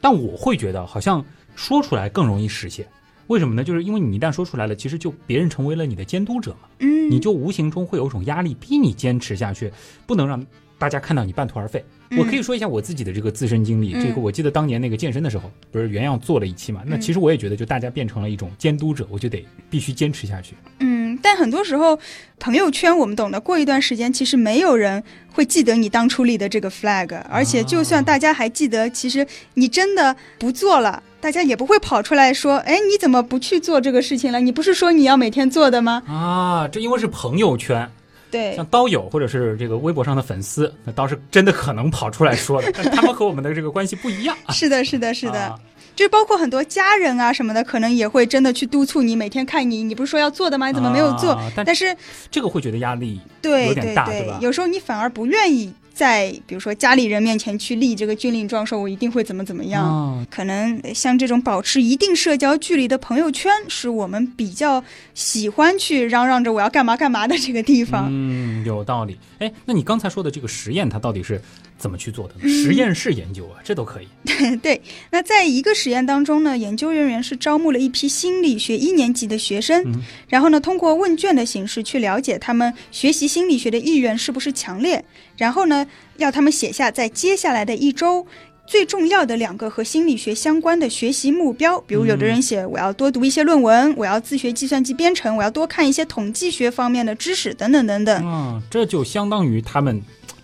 但我会觉得好像说出来更容易实现。为什么呢？就是因为你一旦说出来了，其实就别人成为了你的监督者嘛，嗯，你就无形中会有一种压力，逼你坚持下去，不能让大家看到你半途而废。嗯我可以说一下我自己的这个自身经历，嗯这个我记得当年那个健身的时候，不是原样做了一期嘛，那其实我也觉得就大家变成了一种监督者，我就得必须坚持下去。嗯，但很多时候朋友圈我们懂得，过一段时间其实没有人会记得你当初立的这个 flag，而且就算大家还记得，其实你真的不做了，大家也不会跑出来说，哎，你怎么不去做这个事情了？你不是说你要每天做的吗？啊，这因为是朋友圈，对像刀友或者是这个微博上的粉丝，那倒是真的可能跑出来说的，但他们和我们的这个关系不一样。是的，是的，是的。啊就包括很多家人啊什么的，可能也会真的去督促你每天看你，你不是说要做的吗？你怎么没有做？啊但但是这个会觉得压力对有点大对对对吧有时候你反而不愿意在比如说家里人面前去立这个军令状，说我一定会怎么怎么样。啊可能像这种保持一定社交距离的朋友圈，是我们比较喜欢去嚷嚷着我要干嘛干嘛的这个地方。嗯，有道理。哎，那你刚才说的这个实验，它到底是怎么去做的呢？嗯实验室研究啊，这都可以。对，那在一个实验当中呢，研究人员是招募了一批心理学一年级的学生，嗯然后呢，通过问卷的形式去了解他们学习心理学的意愿是不是强烈，然后呢，要他们写下在接下来的一周。最重要的两个和心理学相关的学习目标，比如有的人写我要多读一些论文，我要自学计算机编程，我要多看一些统计学方面的知识，等等等等。嗯，这就相当于他们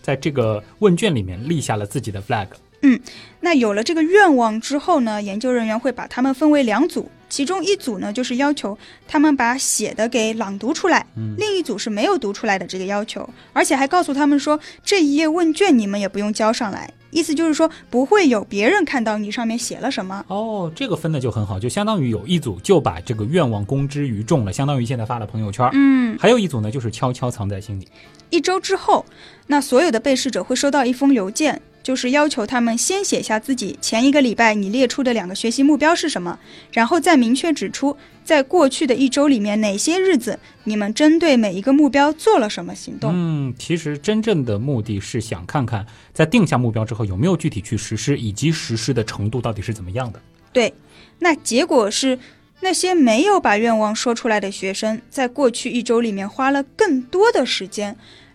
在这个问卷里面立下了自己的 flag。嗯那有了这个愿望之后呢，研究人员会把他们分为两组，其中一组呢就是要求他们把写的给朗读出来，嗯另一组是没有读出来的这个要求，而且还告诉他们说这一页问卷你们也不用交上来，意思就是说不会有别人看到你上面写了什么。哦，这个分的就很好，就相当于有一组就把这个愿望公之于众了，相当于现在发了朋友圈。嗯，还有一组呢，就是悄悄藏在心里。一周之后，那所有的被试者会收到一封邮件，就是要求他们先写下自己前一个礼拜你列出的两个学习目标是什么，然后再明确指出在过去的一周里面哪些日子你们针对每一个目标做了什么行动。嗯，其实真正的目的是想看看，在定下目标之后有没有具体去实施，以及实施的程度到底是怎么样的。对，那结果是。那些没有把愿望说出来的学生，在过去一周里面花了更多的时间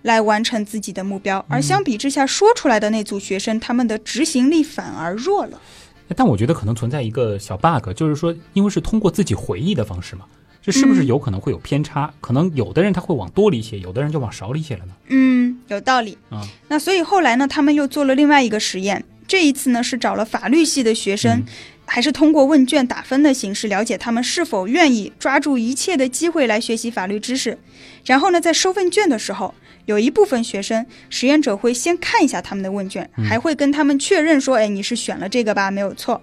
来完成自己的目标，而相比之下，说出来的那组学生，他们的执行力反而弱了。但我觉得可能存在一个小 bug，就是说，因为是通过自己回忆的方式嘛，这是不是嗯有可能会有偏差？可能有的人他会往多里写，有的人就往少里写了呢？嗯，有道理。啊，那所以后来呢，他们又做了另外一个实验，这一次呢是找了法律系的学生，嗯还是通过问卷打分的形式了解他们是否愿意抓住一切的机会来学习法律知识。然后呢，在收问卷的时候，有一部分学生，实验者会先看一下他们的问卷，嗯。还会跟他们确认说，哎，你是选了这个吧，没有错。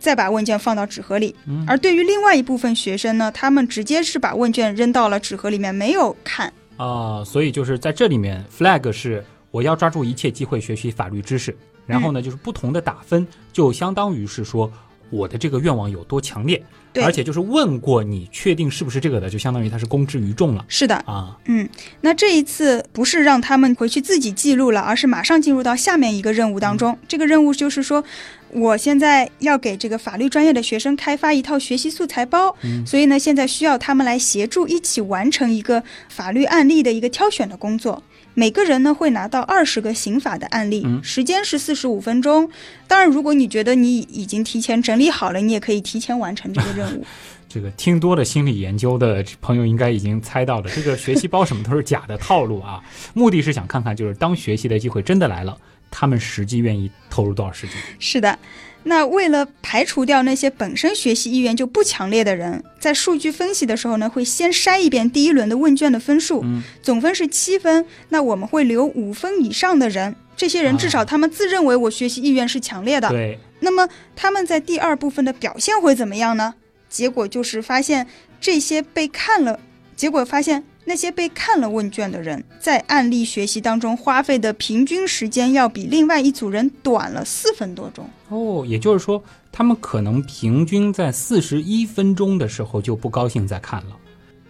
再把问卷放到纸盒里，嗯。而对于另外一部分学生呢，他们直接是把问卷扔到了纸盒里面，没有看。啊、所以就是在这里面，flag 是我要抓住一切机会学习法律知识，然后呢，就是不同的打分，就相当于是说我的这个愿望有多强烈，对而且就是问过你确定是不是这个的，就相当于他是公之于众了是的，啊。嗯，那这一次不是让他们回去自己记录了，而是马上进入到下面一个任务当中。这个任务就是说，我现在要给这个法律专业的学生开发一套学习素材包，所以呢，现在需要他们来协助一起完成一个法律案例的一个挑选的工作。每个人呢会拿到二十个刑法的案例，嗯时间是四十五分钟。当然，如果你觉得你已经提前整理好了，你也可以提前完成这个任务。这个听多了心理研究的朋友应该已经猜到了，这个学习包什么都是假的套路啊，目的是想看看，就是当学习的机会真的来了，他们实际愿意投入多少时间。是的，那为了排除掉那些本身学习意愿就不强烈的人，在数据分析的时候呢，会先筛一遍第一轮的问卷的分数，嗯总分是七分，那我们会留五分以上的人。这些人至少他们自认为我学习意愿是强烈的，对，那么他们在第二部分的表现会怎么样呢？结果就是发现这些被看了，结果发现那些被看了问卷的人，在案例学习当中花费的平均时间要比另外一组人短了四分多钟。哦，也就是说，他们可能平均在四十一分钟的时候就不高兴再看了，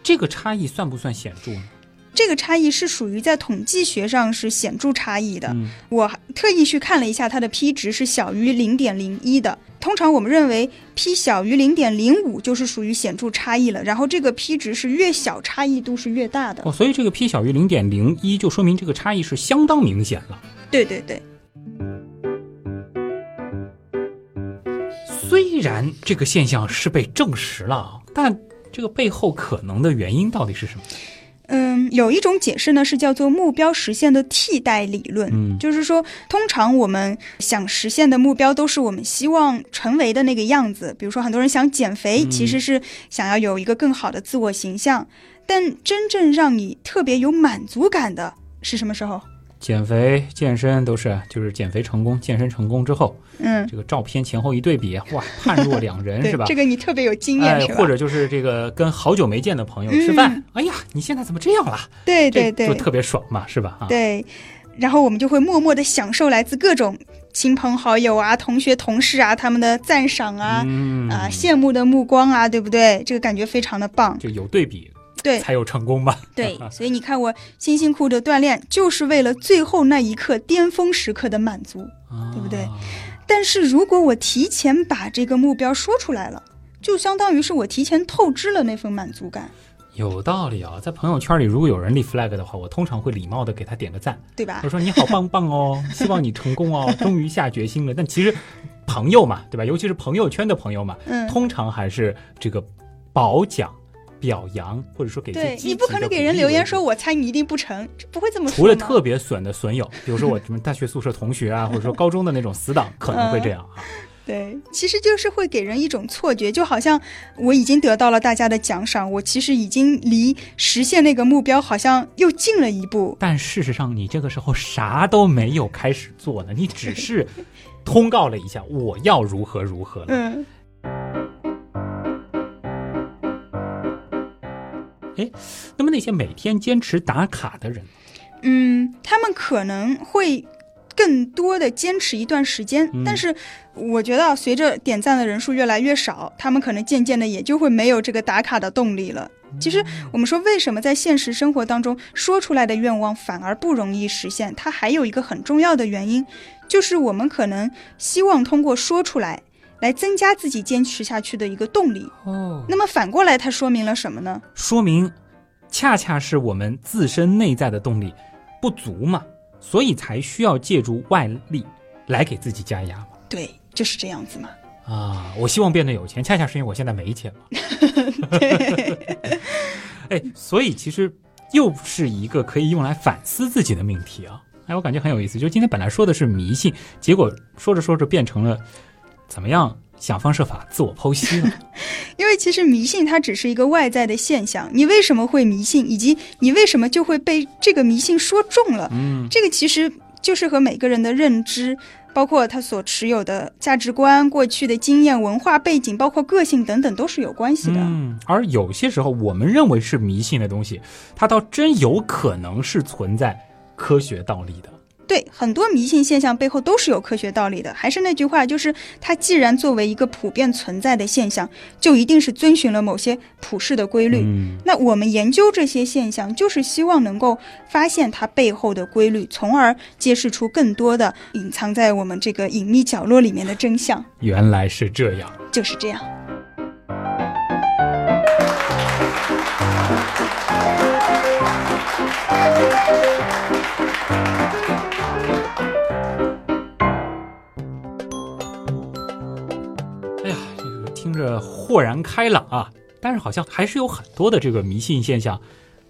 这个差异算不算显著呢？这个差异是属于在统计学上是显著差异的。嗯我特意去看了一下，它的 p 值是小于零点零一的。通常我们认为 p 小于零点零五就是属于显著差异了，然后这个 p 值是越小差异度是越大的。哦，所以这个 p 小于零点零一，就说明这个差异是相当明显了。对对对。虽然这个现象是被证实了啊，但这个背后可能的原因到底是什么？嗯，有一种解释呢是叫做目标实现的替代理论，嗯就是说，通常我们想实现的目标都是我们希望成为的那个样子。比如说，很多人想减肥，嗯其实是想要有一个更好的自我形象。但真正让你特别有满足感的是什么时候？减肥、健身都是，就是减肥成功、健身成功之后，嗯，这个照片前后一对比，哇，判若两人，是吧？这个你特别有经验，哎？或者就是这个跟好久没见的朋友吃饭，哎呀，你现在怎么这样了？对对对这就特别爽嘛，是吧？啊，对，然后我们就会默默的享受来自各种亲朋好友啊、同学同事啊他们的赞赏啊、嗯啊羡慕的目光啊，对不对？这个感觉非常的棒。就有对比对才有成功吧？对，所以你看我辛辛苦苦的锻炼，就是为了最后那一刻巅峰时刻的满足。对不对啊但是如果我提前把这个目标说出来了，就相当于是我提前透支了那份满足感，有道理啊，在朋友圈里，如果有人立 flag 的话，我通常会礼貌的给他点个赞，对吧我？说你好棒棒哦，希望你成功哦，终于下决心了。但其实朋友嘛，对吧？尤其是朋友圈的朋友嘛，嗯，通常还是这个褒奖、表扬，或者说给对你不可能给人留言说“我猜你一定不成”，这不会这么说除了特别损的损友，比如说我什么大学宿舍同学啊，或者说高中的那种死党，可能会这样啊。对，其实就是会给人一种错觉，就好像我已经得到了大家的奖赏，我其实已经离实现那个目标好像又近了一步。但事实上，你这个时候啥都没有开始做呢，你只是通告了一下我要如何如何了。嗯，那么那些每天坚持打卡的人，嗯，他们可能会更多的坚持一段时间，嗯但是我觉得啊随着点赞的人数越来越少，他们可能渐渐的也就会没有这个打卡的动力了。其实我们说，为什么在现实生活当中说出来的愿望反而不容易实现？它还有一个很重要的原因，就是我们可能希望通过说出来，来增加自己坚持下去的一个动力。哦，那么反过来，它说明了什么呢？说明恰恰是我们自身内在的动力不足嘛，所以才需要借助外力来给自己加压嘛。对，就是这样子嘛。啊，我希望变得有钱，恰恰是因为我现在没钱嘛。哎，所以其实又是一个可以用来反思自己的命题啊。哎，我感觉很有意思。就今天本来说的是迷信，结果说着说着变成了怎么样想方设法自我剖析了。因为其实迷信它只是一个外在的现象，你为什么会迷信，以及你为什么就会被这个迷信说中了，嗯，这个其实就是和每个人的认知，包括他所持有的价值观、过去的经验、文化背景，包括个性等等都是有关系的。嗯，而有些时候我们认为是迷信的东西，它倒真有可能是存在科学道理的。对，很多迷信现象背后都是有科学道理的。还是那句话，就是它既然作为一个普遍存在的现象，就一定是遵循了某些普世的规律。嗯，那我们研究这些现象，就是希望能够发现它背后的规律，从而揭示出更多的隐藏在我们这个隐秘角落里面的真相。原来是这样。就是这样。哎听着豁然开朗啊，但是好像还是有很多的这个迷信现象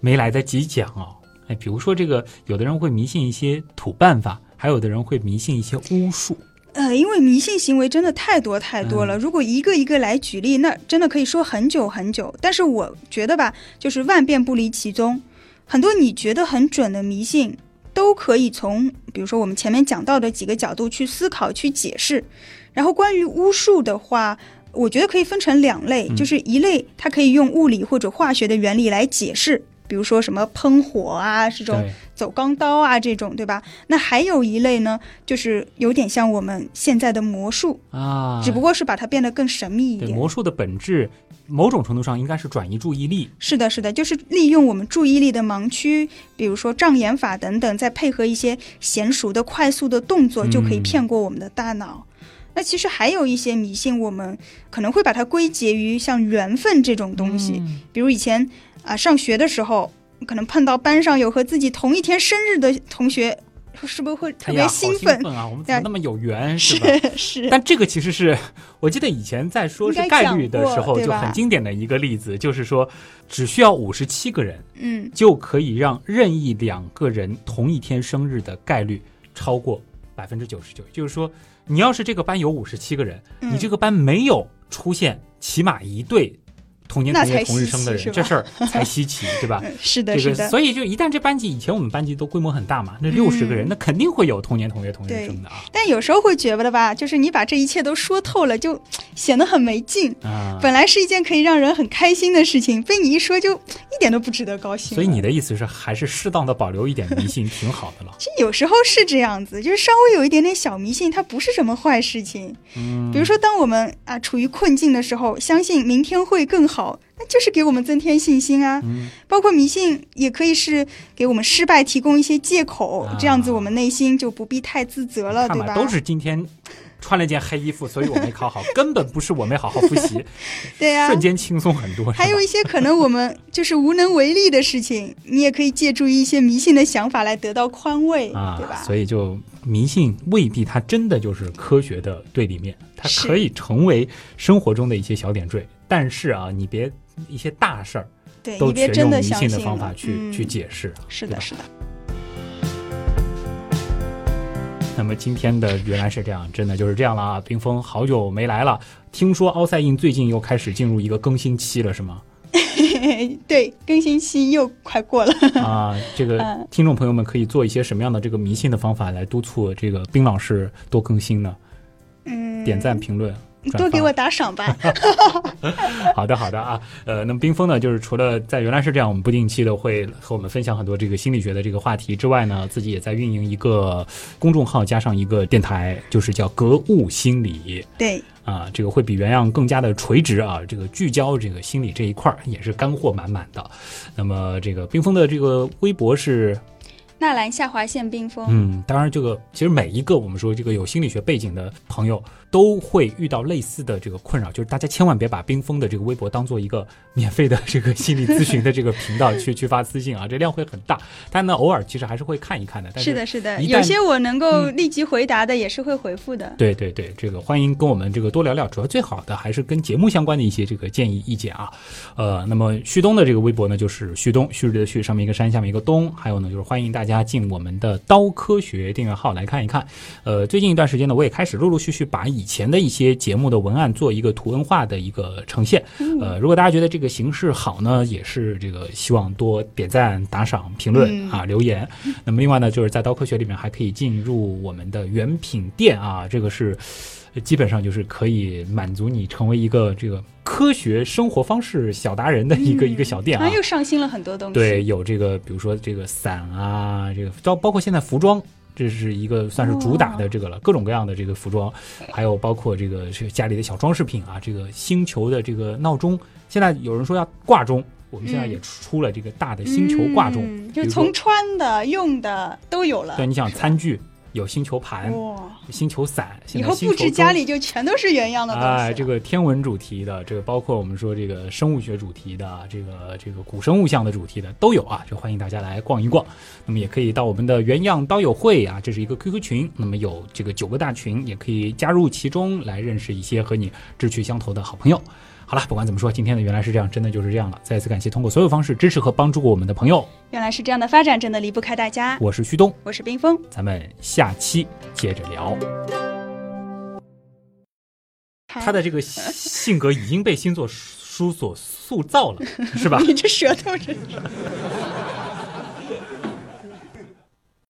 没来得及讲哦。哎，比如说这个，有的人会迷信一些土办法，还有的人会迷信一些巫术。呃，因为迷信行为真的太多太多了，如果一个一个来举例，那真的可以说很久很久。但是我觉得吧，就是万变不离其宗，很多你觉得很准的迷信，都可以从比如说我们前面讲到的几个角度去思考、去解释。然后关于巫术的话，我觉得可以分成两类，嗯就是一类它可以用物理或者化学的原理来解释，比如说什么喷火啊这种，走钢刀啊这种，对吧？那还有一类呢，就是有点像我们现在的魔术，啊，只不过是把它变得更神秘一点。魔术的本质，某种程度上应该是转移注意力。是的，是的，就是利用我们注意力的盲区，比如说障眼法等等，再配合一些娴熟的、快速的动作，就可以嗯骗过我们的大脑。那其实还有一些迷信，我们可能会把它归结于像缘分这种东西，嗯比如以前啊、上学的时候，可能碰到班上有和自己同一天生日的同学，是不是会特别哎呀，好兴兴奋？奋啊！我们怎么那么有缘，是吧？是是，但这个其实是我记得以前在说是概率的时候，就很经典的一个例子，就是说只需要五十七个人嗯，就可以让任意两个人同一天生日的概率超过百分之九十九。就是说，你要是这个班有五十七个人，嗯。你这个班没有出现起码一对同年同月同日生的人，这事儿 才稀奇，对吧？嗯 是的，这个，是的，所以就一旦这班级以前我们班级都规模很大嘛，那六十个人，嗯那肯定会有同年同月同日生的啊但有时候会觉得吧，就是你把这一切都说透了，就显得很没劲。啊。本来是一件可以让人很开心的事情，被你一说就一点都不值得高兴。所以你的意思是，还是适当的保留一点迷信，挺好的了。其实有时候是这样子，就是稍微有一点点小迷信，它不是什么坏事情。嗯，比如说，当我们啊处于困境的时候，相信明天会更好，那就是给我们增添信心啊。嗯包括迷信，也可以是给我们失败提供一些借口，啊这样子我们内心就不必太自责了，对吧？都是今天穿了件黑衣服，所以我没考好，根本不是我没好好复习，对呀、瞬间轻松很多。还有一些可能我们就是无能为力的事情，你也可以借助一些迷信的想法来得到宽慰，啊对吧，？所以就迷信未必它真的就是科学的对立面，它可以成为生活中的一些小点缀，但是啊，你别一些大事儿对都全用迷信的方法去、嗯、去解释。是的，是的，那么今天的原来是这样，真的就是这样了啊！冰峰好久没来了，听说奥赛印最近又开始进入一个更新期了，是吗？对，更新期又快过了。啊，这个嗯听众朋友们可以做一些什么样的这个迷信的方法来督促这个冰老师多更新呢？嗯，点赞、评论。多给我打赏吧。好的，好的啊，呃，那么冰峰呢，就是除了在原来是这样，我们不定期的会和我们分享很多这个心理学的这个话题之外呢，自己也在运营一个公众号，加上一个电台，就是叫格物心理对，啊，这个会比原样更加的垂直啊，这个聚焦这个心理这一块儿也是干货满满的。那么这个冰峰的这个微博是纳兰下划线冰封。嗯，当然，这个其实每一个我们说这个有心理学背景的朋友都会遇到类似的这个困扰，就是大家千万别把冰封的这个微博当做一个免费的这个心理咨询的这个频道去去发私信啊，这量会很大。但呢，偶尔其实还是会看一看的。但是是的，是的，有些我能够嗯立即回答的，也是会回复的。对对对，这个欢迎跟我们这个多聊聊，主要最好的还是跟节目相关的一些这个建议意见啊。呃，那么旭东的这个微博呢，就是旭东，旭日的旭，上面一个山，下面一个东，还有呢就是欢迎大家进我们的刀科学订阅号来看一看。呃，最近一段时间呢，我也开始陆陆续续把以前的一些节目的文案做一个图文化的一个呈现。呃，如果大家觉得这个形式好呢，也是这个希望多点赞、打赏、评论嗯啊、留言。那么另外呢，就是在刀科学里面还可以进入我们的原品店啊，这个是呃基本上就是可以满足你成为一个这个科学生活方式小达人的一个、一个小店啊。又上新了很多东西。对，有这个比如说这个伞啊，这个包包括现在服装。这是一个算是主打的这个了，各种各样的这个服装，还有包括这个这个家里的小装饰品啊，这个星球的这个闹钟，现在有人说要挂钟，我们现在也出了这个大的星球挂钟，就从穿的、用的都有了。对，你想餐具有星球盘、哇，星球伞，现以后在星球布置家里就全都是原样的东西了。哎，这个天文主题的，这个包括我们说这个生物学主题的，这个这个古生物项的主题的都有啊，就欢迎大家来逛一逛。那么也可以到我们的原样刀友会啊，这是一个 QQ 群，那么有这个九个大群，也可以加入其中来认识一些和你志趣相投的好朋友。好了，不管怎么说，今天的原来是这样，真的就是这样了。再次感谢通过所有方式支持和帮助过我们的朋友，原来是这样的发展，真的离不开大家。我是旭东，我是冰峰，咱们下期接着聊。他的这个性格已经被星座书所塑造了，是吧？你这舌头真是。